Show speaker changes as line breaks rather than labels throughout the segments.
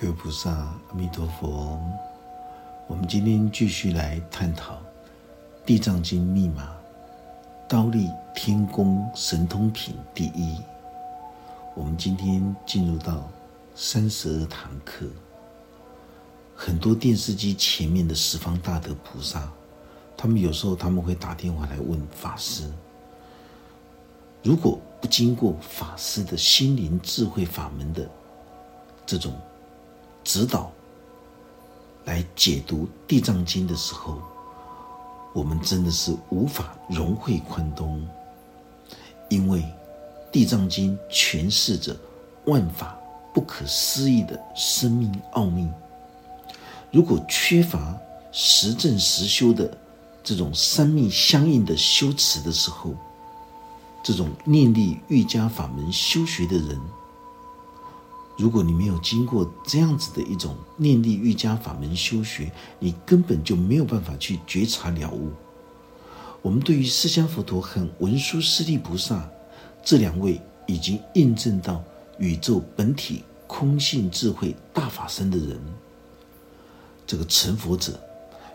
各位菩萨，阿弥陀佛。我们今天继续来探讨《地藏经》密码“刀立天宫神通品”第一。我们今天进入到三十二堂课。很多电视机前面的十方大德菩萨，他们有时候他们会打电话来问法师：如果不经过法师的心灵智慧法门的这种指导，来解读《地藏经》的时候，我们真的是无法融会贯通，因为《地藏经》诠释着万法不可思议的生命奥秘。如果缺乏实证实修的这种三密相应的修持的时候，这种念力瑜伽法门修学的人，如果你没有经过这样子的一种念力瑜伽法门修学，你根本就没有办法去觉察了悟。我们对于释迦佛陀和文殊师利菩萨这两位已经印证到宇宙本体空性智慧大法身的人。这个成佛者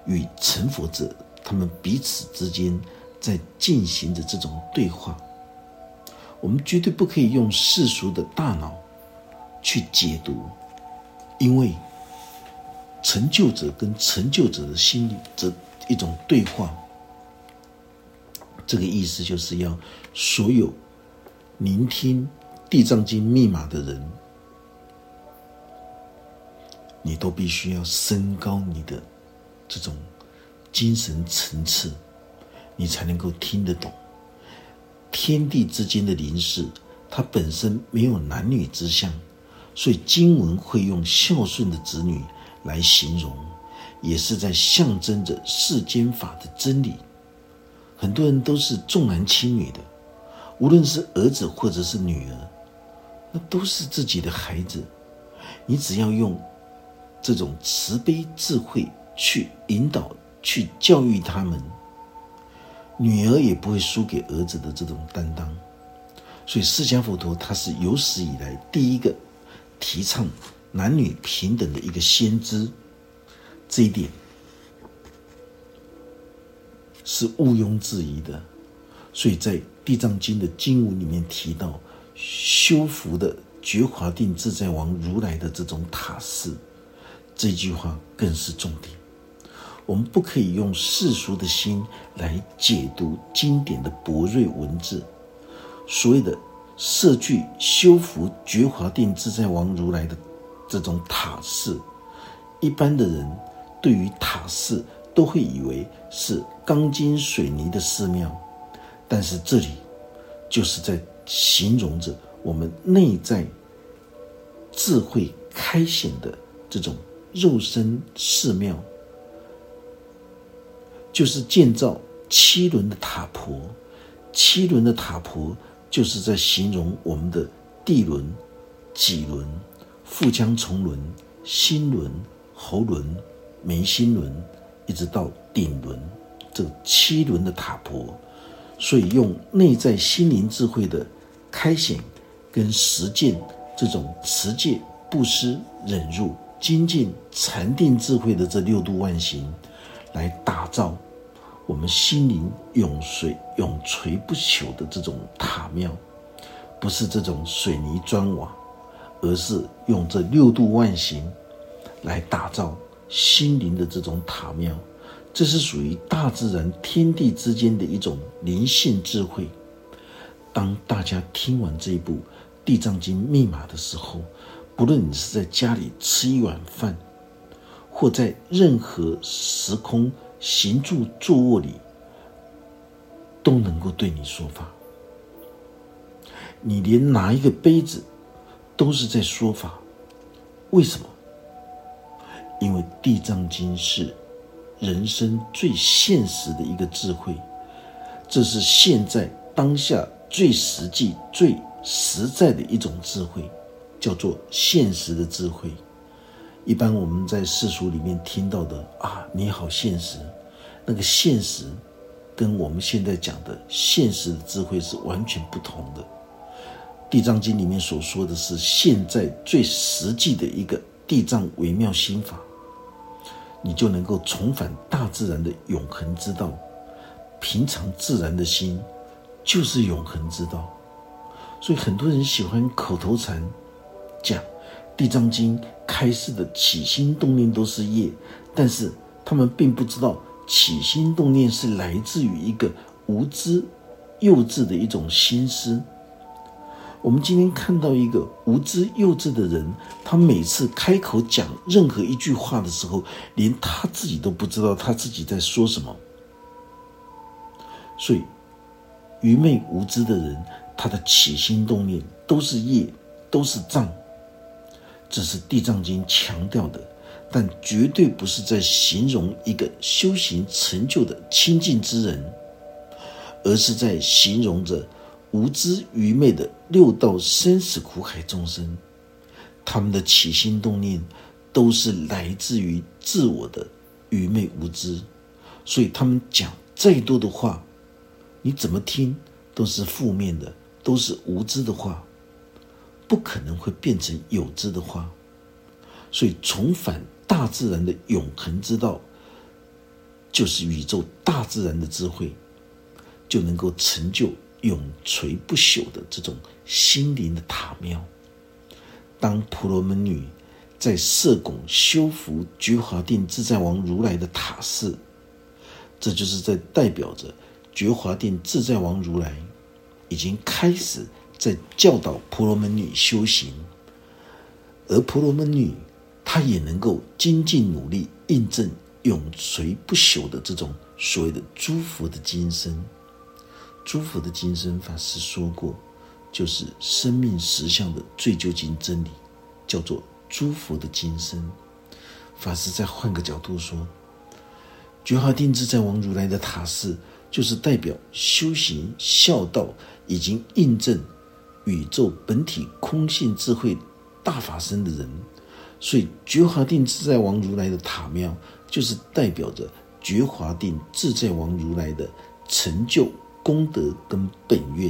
与成佛者，他们彼此之间在进行着这种对话。我们绝对不可以用世俗的大脑去解读，因为成就者跟成就者的心理这一种对话，这个意思就是要所有聆听《地藏经》密码的人。你都必须要升高你的这种精神层次，你才能够听得懂天地之间的灵事。它本身没有男女之相，所以经文会用孝顺的子女来形容，也是在象征着世间法的真理。很多人都是重男轻女的，无论是儿子或者是女儿，那都是自己的孩子。你只要用。这种慈悲智慧去引导、去教育他们，女儿也不会输给儿子的这种担当。所以，释迦佛陀他是有史以来第一个提倡男女平等的一个先知，这一点是毋庸置疑的。所以在《地藏经》的经文里面提到，修福的觉华定自在王如来的这种塔寺。这句话更是重点。我们不可以用世俗的心来解读经典的博瑞文字。所谓的设具修福觉华定自在王如来的这种塔寺，一般的人对于塔寺都会以为是钢筋水泥的寺庙，但是这里就是在形容着我们内在智慧开显的这种。肉身寺庙，就是建造七轮的塔婆。七轮的塔婆，就是在形容我们的地轮、脊轮、腹腔重轮、心轮、喉轮、眉心轮，一直到顶轮，这七轮的塔婆。所以，用内在心灵智慧的开显跟实践，这种持戒、布施、忍辱。精进禅定智慧的这六度万行，来打造我们心灵永垂永垂不朽的这种塔庙，不是这种水泥砖瓦，而是用这六度万行来打造心灵的这种塔庙。这是属于大自然天地之间的一种灵性智慧。当大家听完这一部《地藏经》密码的时候，不论你是在家里吃一碗饭，或在任何时空行住坐卧里，都能够对你说法。你连拿一个杯子都是在说法，为什么？因为《地藏经》是人生最现实的一个智慧，这是现在当下最实际、最实在的一种智慧。叫做现实的智慧。一般我们在世俗里面听到的啊，你好现实，那个现实跟我们现在讲的现实的智慧是完全不同的。地藏经里面所说的是现在最实际的一个地藏微妙心法，你就能够重返大自然的永恒之道。平常自然的心，就是永恒之道。所以很多人喜欢口头禅，讲《地藏经》开示的起心动念都是业，但是他们并不知道起心动念是来自于一个无知、幼稚的一种心思。我们今天看到一个无知幼稚的人，他每次开口讲任何一句话的时候，连他自己都不知道他自己在说什么。所以，愚昧无知的人，他的起心动念都是业，都是障。这是《地藏经》强调的，但绝对不是在形容一个修行成就的清净之人，而是在形容着。无知愚昧的六道生死苦海众生，他们的起心动念都是来自于自我的愚昧无知，所以他们讲再多的话，你怎么听都是负面的，都是无知的话，不可能会变成有知的话。所以重返大自然的永恒之道，就是宇宙大自然的智慧，就能够成就。永垂不朽的这种心灵的塔庙。当婆罗门女在社拱修复觉华定自在王如来的塔寺，这就是在代表着觉华定自在王如来已经开始在教导婆罗门女修行，而婆罗门女他也能够精进努力，印证永垂不朽的这种所谓的诸佛的金身。诸佛的金身法师说过，就是生命实相的最究竟真理，叫做诸佛的金身。法师再换个角度说，觉华定自在王如来的塔寺，就是代表修行孝道已经印证宇宙本体空性智慧大法身的人。所以，觉华定自在王如来的塔庙，就是代表着觉华定自在王如来的成就。功德跟本愿，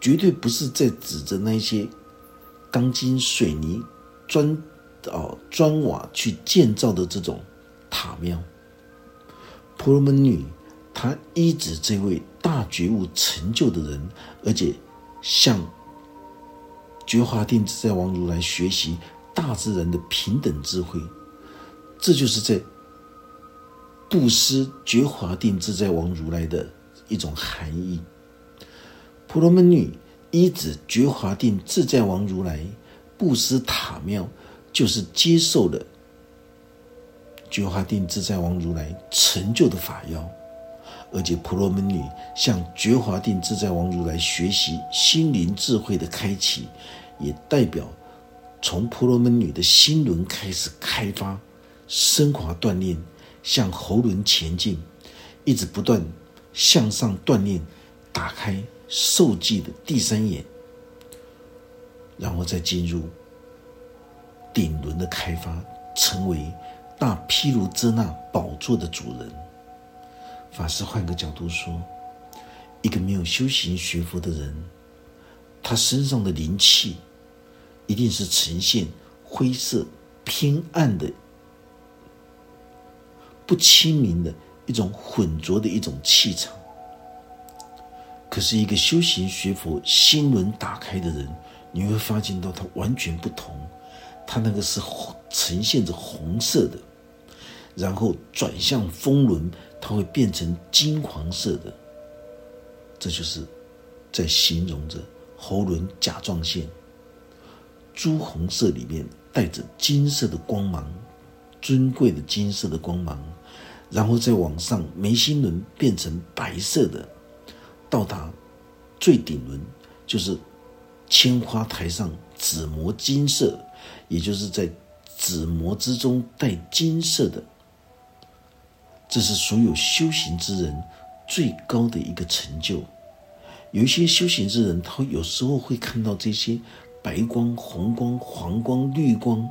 绝对不是在指着那些钢筋水泥砖哦砖瓦去建造的这种塔庙。婆罗门女她依止这位大觉悟成就的人，而且向觉华定自在王如来学习大自然的平等智慧，这就是在布施觉华定自在王如来的。一种含义。婆罗门女依止觉华定自在王如来布施塔庙，就是接受了觉华定自在王如来成就的法要，而且婆罗门女向觉华定自在王如来学习心灵智慧的开启，也代表从婆罗门女的心轮开始开发、升华、锻炼，向喉轮前进，一直不断。向上锻炼，打开受记的第三眼，然后再进入顶轮的开发，成为大毗卢遮那宝座的主人。法师换个角度说，一个没有修行学佛的人，他身上的灵气一定是呈现灰色、偏暗的、不清明的。一种混浊的一种气场，可是一个修行学佛、心轮打开的人，你会发现到他完全不同。他那个是呈现着红色的，然后转向风轮，它会变成金黄色的。这就是在形容着喉轮甲状腺，朱红色里面带着金色的光芒，尊贵的金色的光芒。然后再往上，眉心轮变成白色的，到达最顶轮，就是千花台上紫磨金色，也就是在紫磨之中带金色的。这是所有修行之人最高的一个成就。有一些修行之人，他有时候会看到这些白光、红光、黄光、绿光，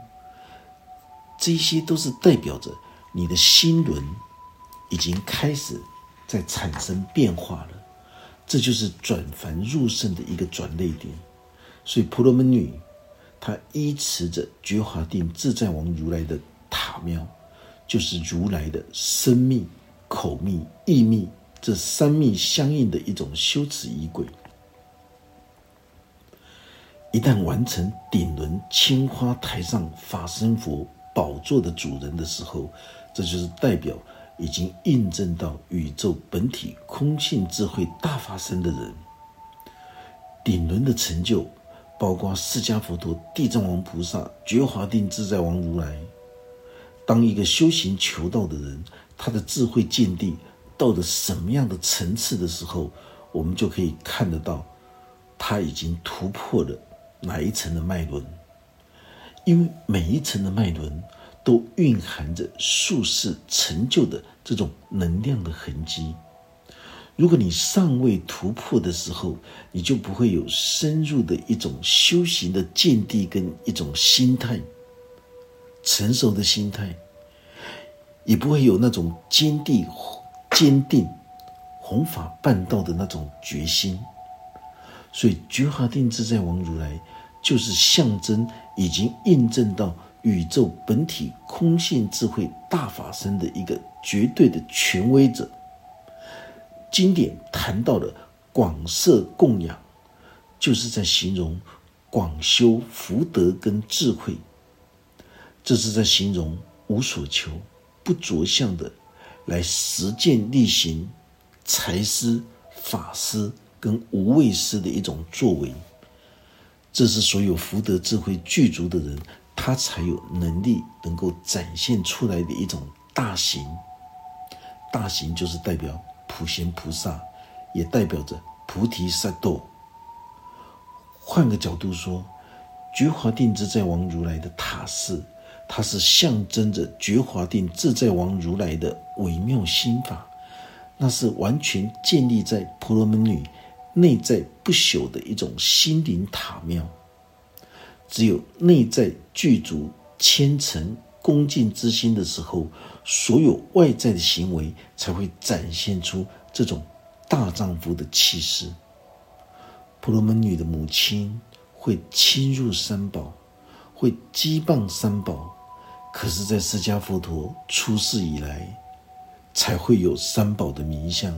这些都是代表着你的心轮。已经开始在产生变化了，这就是转凡入圣的一个转捩点。所以婆罗门女她依持着觉华定自在王如来的塔庙，就是如来的生密、口密、意密这三密相应的一种修持仪轨。一旦完成顶轮青花台上法身佛宝座的主人的时候，这就是代表已经印证到宇宙本体空性智慧大法身的人。顶轮的成就，包括释迦佛陀、地藏王菩萨、觉华定自在王如来。当一个修行求道的人，他的智慧见地到了什么样的层次的时候，我们就可以看得到，他已经突破了。哪一层的脉轮？因为每一层的脉轮都蕴含着术士成就的这种能量的痕迹。如果你尚未突破的时候，你就不会有深入的一种修行的见地跟一种心态，成熟的心态，也不会有那种坚定、坚定弘法办道的那种决心。所以，觉华定自在王如来就是象征已经印证到宇宙本体空性智慧大法身的一个绝对的权威者。经典谈到的广设供养，就是在形容广修福德跟智慧，这是在形容无所求、不着相的来实践力行财师、法师。跟无畏师的一种作为，这是所有福德智慧具足的人，他才有能力能够展现出来的一种大行。大行就是代表普贤菩萨，也代表着菩提萨埵。换个角度说，觉华定自在王如来的塔寺，它是象征着觉华定自在王如来的微妙心法，那是完全建立在婆罗门女。内在不朽的一种心灵塔庙，只有内在具足虔诚恭敬之心的时候，所有外在的行为才会展现出这种大丈夫的气势。婆罗门女的母亲会侵入三宝，会羁绊三宝，可是，在释迦佛陀出世以来，才会有三宝的名相。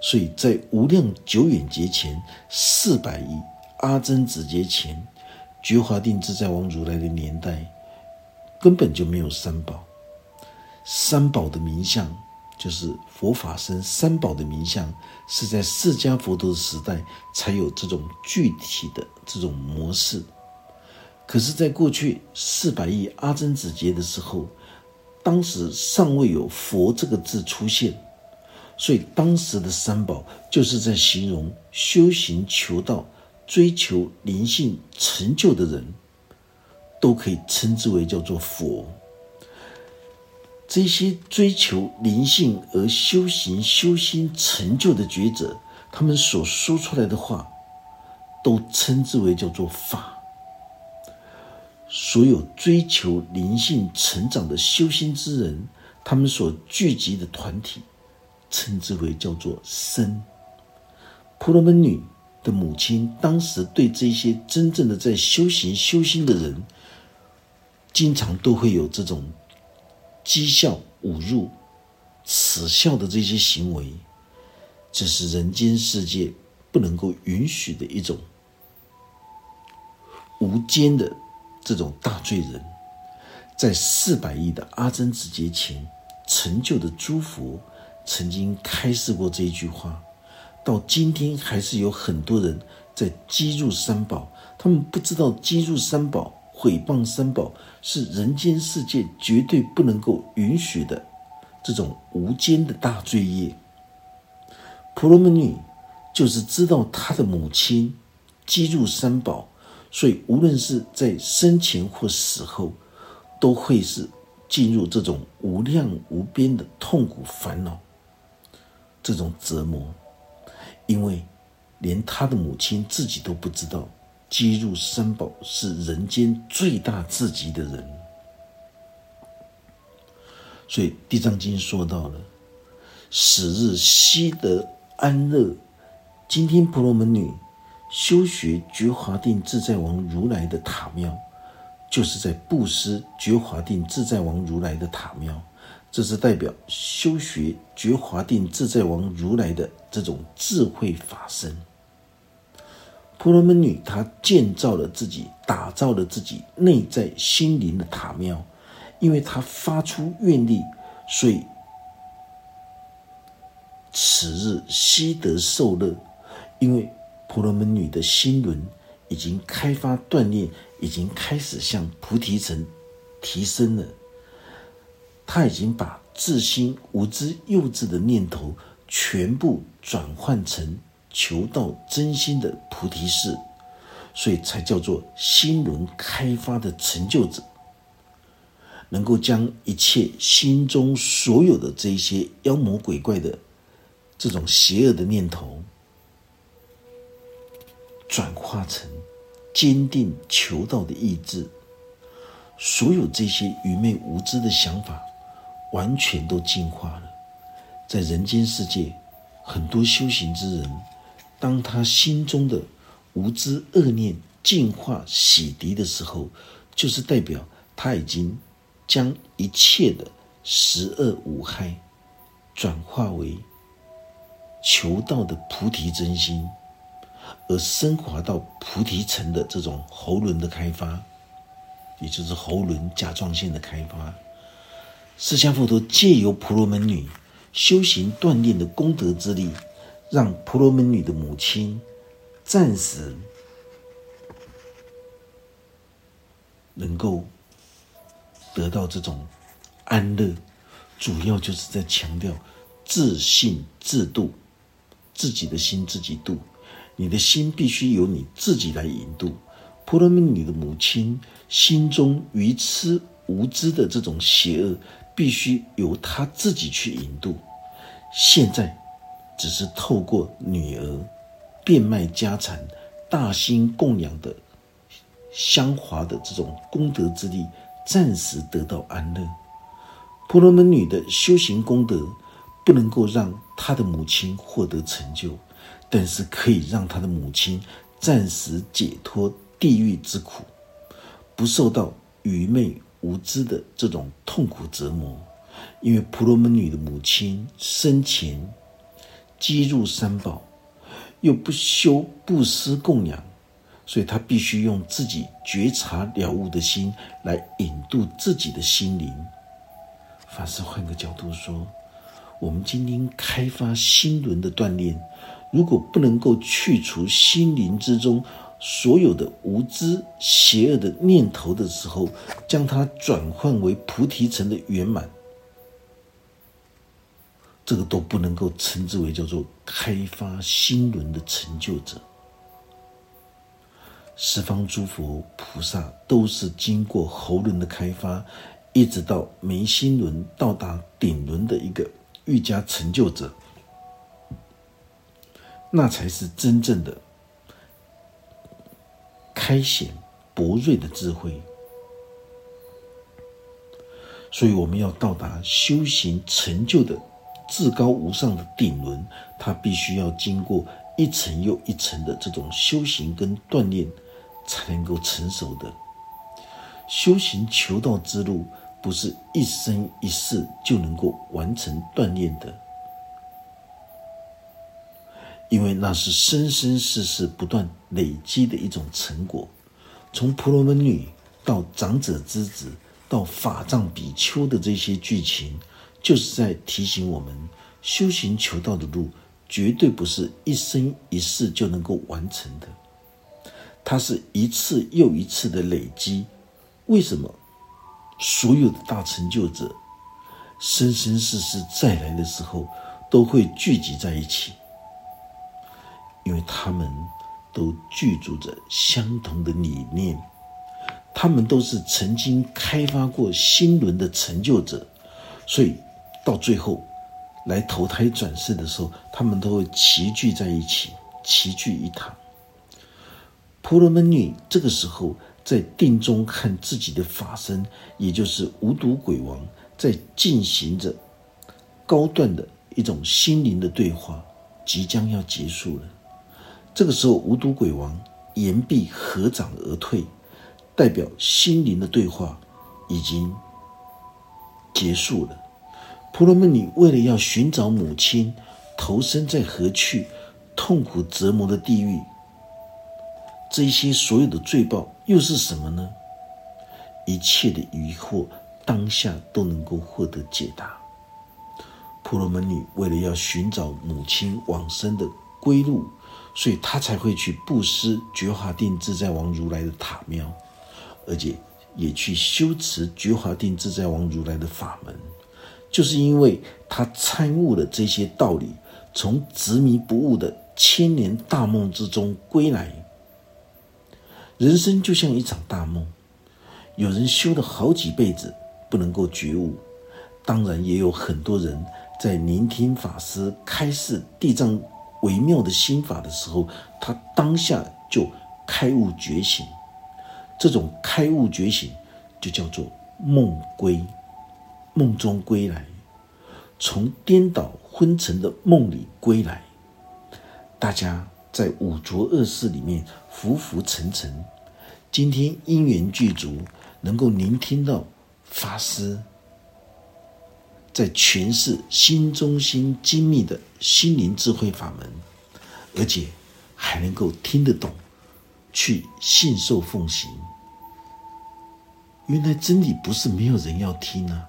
所以在无量久远劫前，四百亿阿僧子劫前，觉华定自在王如来的年代，根本就没有三宝。三宝的名相，就是佛法僧三宝的名相，是在释迦佛陀的时代才有这种具体的这种模式。可是，在过去四百亿阿僧子劫的时候，当时尚未有“佛”这个字出现。所以，当时的三宝就是在形容修行求道、追求灵性成就的人，都可以称之为叫做佛。这些追求灵性而修行、修心成就的觉者，他们所说出来的话，都称之为叫做法。所有追求灵性成长的修心之人，他们所聚集的团体。称之为叫做生。婆罗门女的母亲当时对这些真正的在修行修心的人，经常都会有这种讥笑、侮辱、耻笑的这些行为，这是人间世界不能够允许的一种无间的这种大罪人，在四百亿的阿僧子劫前成就的诸佛。曾经开示过这一句话，到今天还是有很多人在积入三宝。他们不知道积入三宝、毁谤三宝是人间世界绝对不能够允许的这种无间的大罪业。婆罗门女就是知道她的母亲积入三宝，所以无论是在生前或死后，都会是进入这种无量无边的痛苦烦恼。这种折磨，因为连他的母亲自己都不知道，积入三宝是人间最大至极的人。所以《地藏经》说到了：“死日悉得安乐。”今天婆罗门女修学觉华定自在王如来的塔庙，就是在布施觉华定自在王如来的塔庙。这是代表修学觉华定自在王如来的这种智慧法身。婆罗门女她建造了自己，打造了自己内在心灵的塔庙，因为她发出愿力，所以此日悉得受乐。因为婆罗门女的心轮已经开发锻炼，已经开始向菩提层提升了。他已经把自心无知幼稚的念头全部转换成求道真心的菩提士，所以才叫做心轮开发的成就者，能够将一切心中所有的这些妖魔鬼怪的这种邪恶的念头，转化成坚定求道的意志，所有这些愚昧无知的想法。完全都净化了。在人间世界，很多修行之人，当他心中的无知恶念净化洗涤的时候，就是代表他已经将一切的十恶无害转化为求道的菩提真心，而升华到菩提层的这种喉轮的开发，也就是喉轮甲状腺的开发。释迦佛陀借由婆罗门女修行锻炼的功德之力，让婆罗门女的母亲暂时能够得到这种安乐。主要就是在强调自信自度，自己的心自己度。你的心必须由你自己来引渡。婆罗门女的母亲心中愚痴无知的这种邪恶。必须由他自己去引渡，现在只是透过女儿变卖家产、大兴供养的香华的这种功德之力，暂时得到安乐。婆罗门女的修行功德不能够让她的母亲获得成就，但是可以让她的母亲暂时解脱地狱之苦，不受到愚昧。无知的这种痛苦折磨，因为婆罗门女的母亲生前积入三宝，又不修布施供养，所以她必须用自己觉察了悟的心来引渡自己的心灵。法师换个角度说，我们今天开发心轮的锻炼，如果不能够去除心灵之中。所有的无知、邪恶的念头的时候，将它转换为菩提城的圆满，这个都不能够称之为叫做开发心轮的成就者。十方诸佛菩萨都是经过喉轮的开发，一直到眉心轮到达顶轮的一个愈加成就者，那才是真正的。开显博瑞的智慧，所以我们要到达修行成就的至高无上的顶轮，它必须要经过一层又一层的这种修行跟锻炼，才能够成熟的。修行求道之路，不是一生一世就能够完成锻炼的。因为那是生生世世不断累积的一种成果，从婆罗门女到长者之子到法藏比丘的这些剧情，就是在提醒我们，修行求道的路绝对不是一生一世就能够完成的，它是一次又一次的累积。为什么所有的大成就者，生生世世再来的时候，都会聚集在一起？因为他们都具足着相同的理念，他们都是曾经开发过心轮的成就者，所以到最后来投胎转世的时候，他们都会齐聚在一起，齐聚一堂。婆罗门女这个时候在定中看自己的法身，也就是无毒鬼王，在进行着高段的一种心灵的对话，即将要结束了。这个时候，无毒鬼王言毕合掌而退，代表心灵的对话已经结束了。婆罗门女为了要寻找母亲，投身在何去痛苦折磨的地狱，这一些所有的罪报又是什么呢？一切的疑惑当下都能够获得解答。婆罗门女为了要寻找母亲往生的归路，所以他才会去布施觉华定自在王如来的塔庙，而且也去修持觉华定自在王如来的法门。就是因为他参悟了这些道理，从执迷不悟的千年大梦之中归来。人生就像一场大梦，有人修了好几辈子不能够觉悟，当然也有很多人在聆听法师开示地藏微妙的心法的时候，他当下就开悟觉醒。这种开悟觉醒就叫做梦归。梦中归来，从颠倒昏沉的梦里归来。大家在五浊恶世里面浮浮沉沉，今天因缘具足，能够聆听到法师在诠释心中心精密的心灵智慧法门，而且还能够听得懂，去信受奉行。原来真理不是没有人要听啊！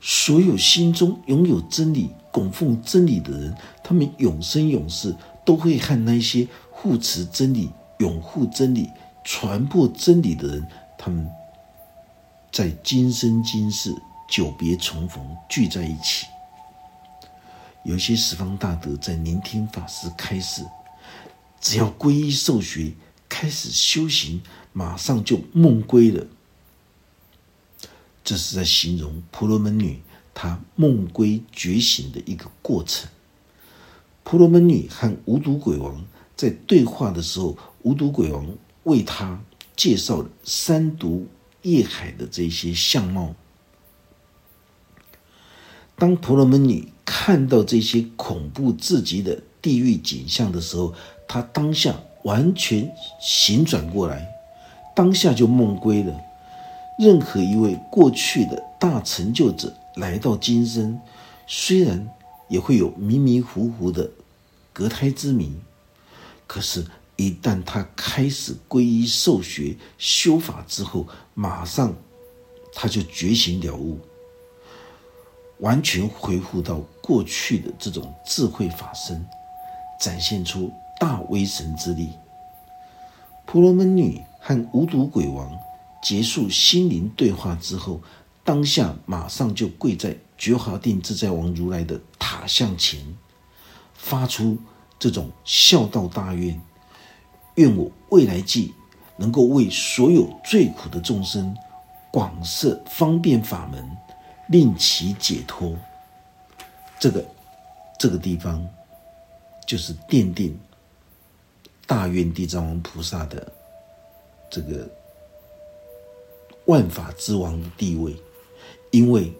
所有心中拥有真理、供奉真理的人，他们永生永世都会和那些护持真理、拥护真理、传播真理的人，他们在今生今世久别重逢，聚在一起。有些十方大德在聆听法师开示，只要皈依受学，开始修行，马上就梦归了。这是在形容婆罗门女她梦归觉醒的一个过程。婆罗门女和无毒鬼王在对话的时候，无毒鬼王为她介绍了三毒业海的这些相貌。当婆罗门女看到这些恐怖至极的地狱景象的时候，她当下完全醒转过来，当下就梦归了。任何一位过去的大成就者来到今生，虽然也会有迷迷糊糊的隔胎之谜，可是，一旦他开始皈依受学修法之后，马上他就觉醒了悟，完全恢复到过去的这种智慧法身，展现出大威神之力。婆罗门女和无毒鬼王。结束心灵对话之后，当下马上就跪在觉华定自在王如来的塔像前，发出这种孝道大愿：愿我未来际能够为所有最苦的众生广设方便法门，令其解脱。这个这个地方就是奠定大愿地藏王菩萨的这个。万法之王的地位，因为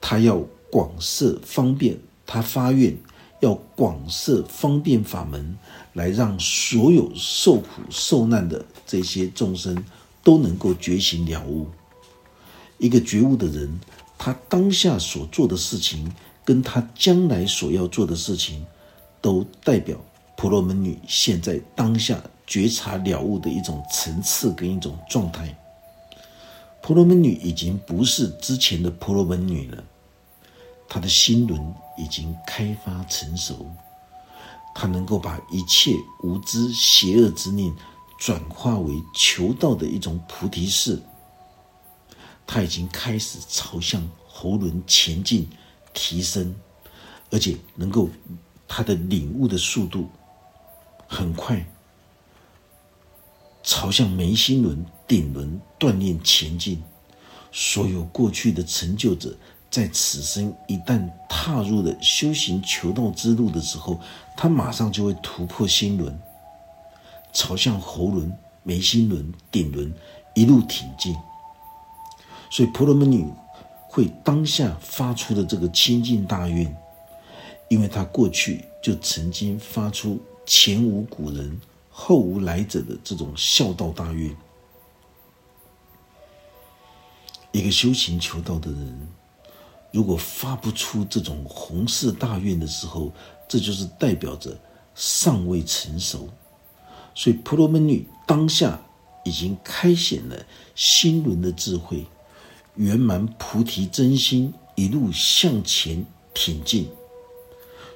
他要广设方便，他发愿要广设方便法门，来让所有受苦受难的这些众生都能够觉醒了悟。一个觉悟的人，他当下所做的事情，跟他将来所要做的事情，都代表婆罗门女现在当下觉察了悟的一种层次跟一种状态。婆罗门女已经不是之前的婆罗门女了，她的心轮已经开发成熟，她能够把一切无知邪恶之念转化为求道的一种菩提式。他已经开始朝向喉轮前进提升，而且能够他的领悟的速度很快。朝向眉心轮、顶轮锻炼前进。所有过去的成就者，在此生一旦踏入了修行求道之路的时候，他马上就会突破心轮，朝向喉轮、眉心轮、顶轮一路挺进。所以婆罗门女会当下发出的这个清净大愿，因为她过去就曾经发出前无古人后无来者的这种孝道大愿。一个修行求道的人，如果发不出这种宏誓大愿的时候，这就是代表着尚未成熟。所以婆罗门女当下已经开显了心轮的智慧，圆满菩提真心，一路向前挺进。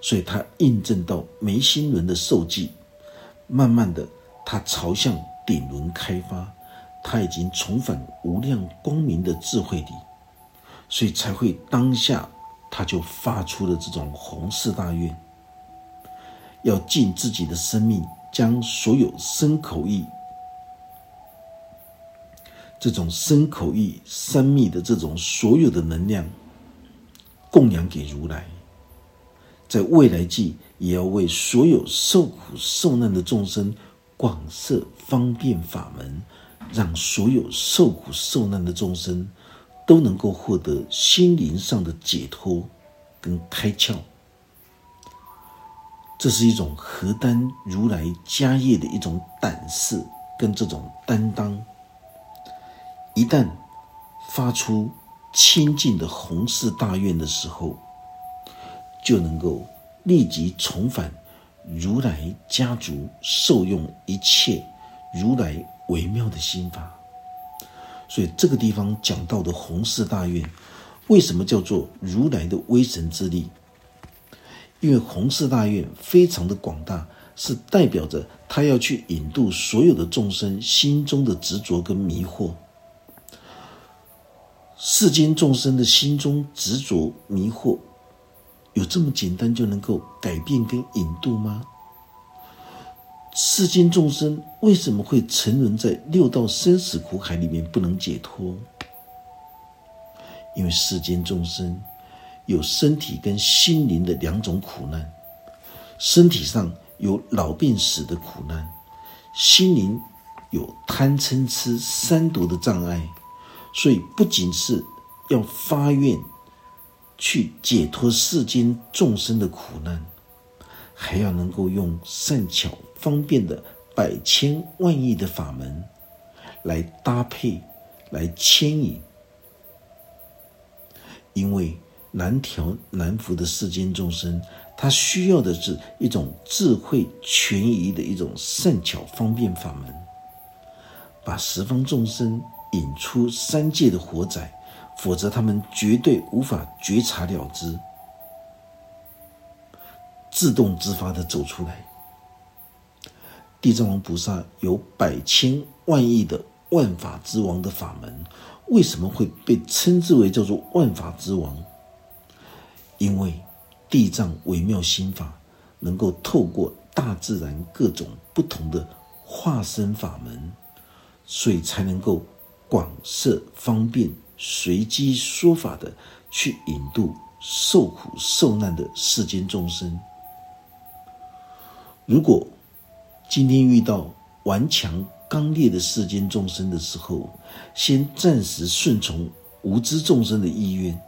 所以他印证到眉心轮的受记，慢慢的，他朝向顶轮开发。他已经重返无量光明的智慧里，所以才会当下他就发出了这种宏誓大愿，要尽自己的生命，将所有身口意这种身口意三密的这种所有的能量供养给如来，在未来际也要为所有受苦受难的众生广设方便法门。让所有受苦受难的众生都能够获得心灵上的解脱跟开窍，这是一种何担如来家业的一种胆识跟这种担当。一旦发出清净的弘誓大愿的时候，就能够立即重返如来家族，受用一切如来。微妙的心法，所以这个地方讲到的弘誓大愿，为什么叫做如来的威神之力？因为弘誓大愿非常的广大，是代表着他要去引渡所有的众生心中的执着跟迷惑。世间众生的心中执着迷惑，有这么简单就能够改变跟引渡吗？世间众生为什么会沉沦在六道生死苦海里面不能解脱？因为世间众生有身体跟心灵的两种苦难，身体上有老病死的苦难，心灵有贪嗔痴三毒的障碍，所以不仅是要发愿去解脱世间众生的苦难。还要能够用善巧方便的百千万亿的法门来搭配、来牵引，因为难调难服的世间众生，他需要的是一种智慧权宜的一种善巧方便法门，把十方众生引出三界的火灾，否则他们绝对无法觉察了之。自动自发的走出来。地藏王菩萨有百千万亿的万法之王的法门，为什么会被称之为叫做万法之王？因为地藏微妙心法能够透过大自然各种不同的化身法门，所以才能够广设方便、随机说法的去引渡受苦受难的世间众生。如果今天遇到顽强刚烈的世间众生的时候，先暂时顺从无知众生的意愿，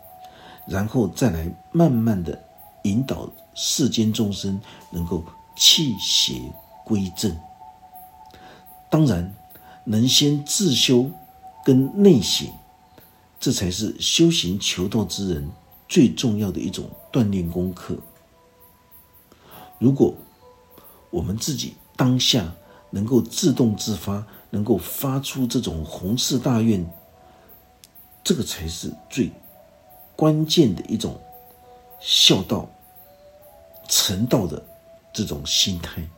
然后再来慢慢的引导世间众生能够弃邪归正。当然，能先自修跟内省，这才是修行求道之人最重要的一种锻炼功课。如果我们自己当下能够自动自发，能够发出这种宏誓大愿，这个才是最关键的一种孝道、成道的这种心态。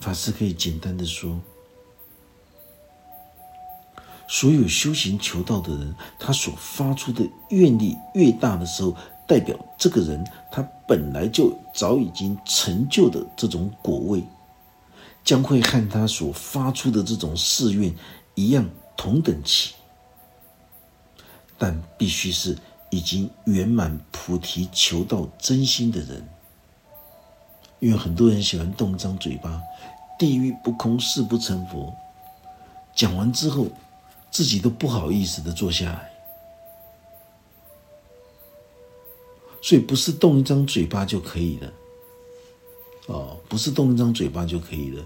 法师可以简单的说，所有修行求道的人，他所发出的愿力越大的时候。代表这个人，他本来就早已经成就的这种果位，将会和他所发出的这种誓愿一样同等起，但必须是已经圆满菩提求道真心的人。因为很多人喜欢动张嘴巴，“地狱不空，誓不成佛”，讲完之后，自己都不好意思的坐下来。所以不是动一张嘴巴就可以了，哦，不是动一张嘴巴就可以了。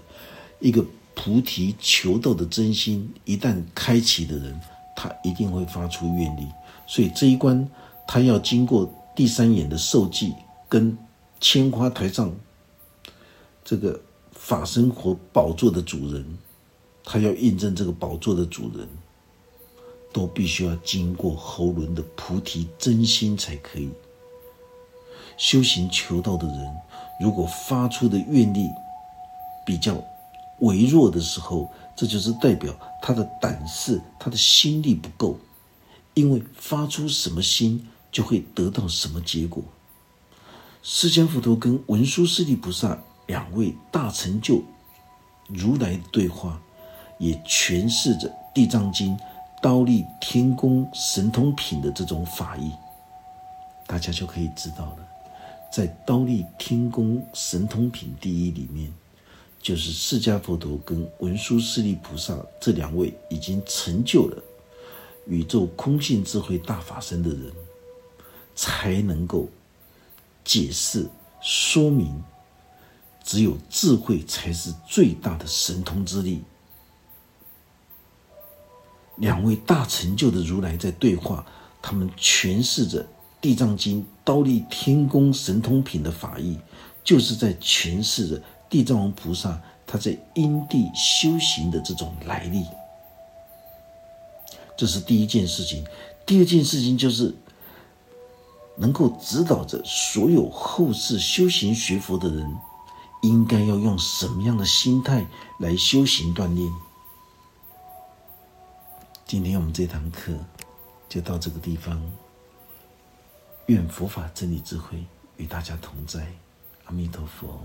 一个菩提求道的真心一旦开启的人，他一定会发出愿力。所以这一关，他要经过第三眼的受记，跟千花台上这个法身活宝座的主人，他要印证这个宝座的主人，都必须要经过喉轮的菩提真心才可以。修行求道的人，如果发出的愿力比较微弱的时候，这就是代表他的胆识、他的心力不够。因为发出什么心，就会得到什么结果。释迦佛陀跟文殊师利菩萨两位大成就如来对话，也诠释着《地藏经》刀立天宫神通品的这种法义。大家就可以知道了，在《刀立天宫神通品第一》里面，就是释迦佛陀跟文殊师利菩萨这两位已经成就了。宇宙空性智慧大法身的人，才能够解释说明，只有智慧才是最大的神通之力。两位大成就的如来在对话，他们诠释着《地藏经》刀立天宫神通品的法义，就是在诠释着地藏王菩萨他在因地修行的这种来历。这是第一件事情，第二件事情就是能够指导着所有后世修行学佛的人，应该要用什么样的心态来修行锻炼。今天我们这堂课就到这个地方，愿佛法真理智慧与大家同在，阿弥陀佛。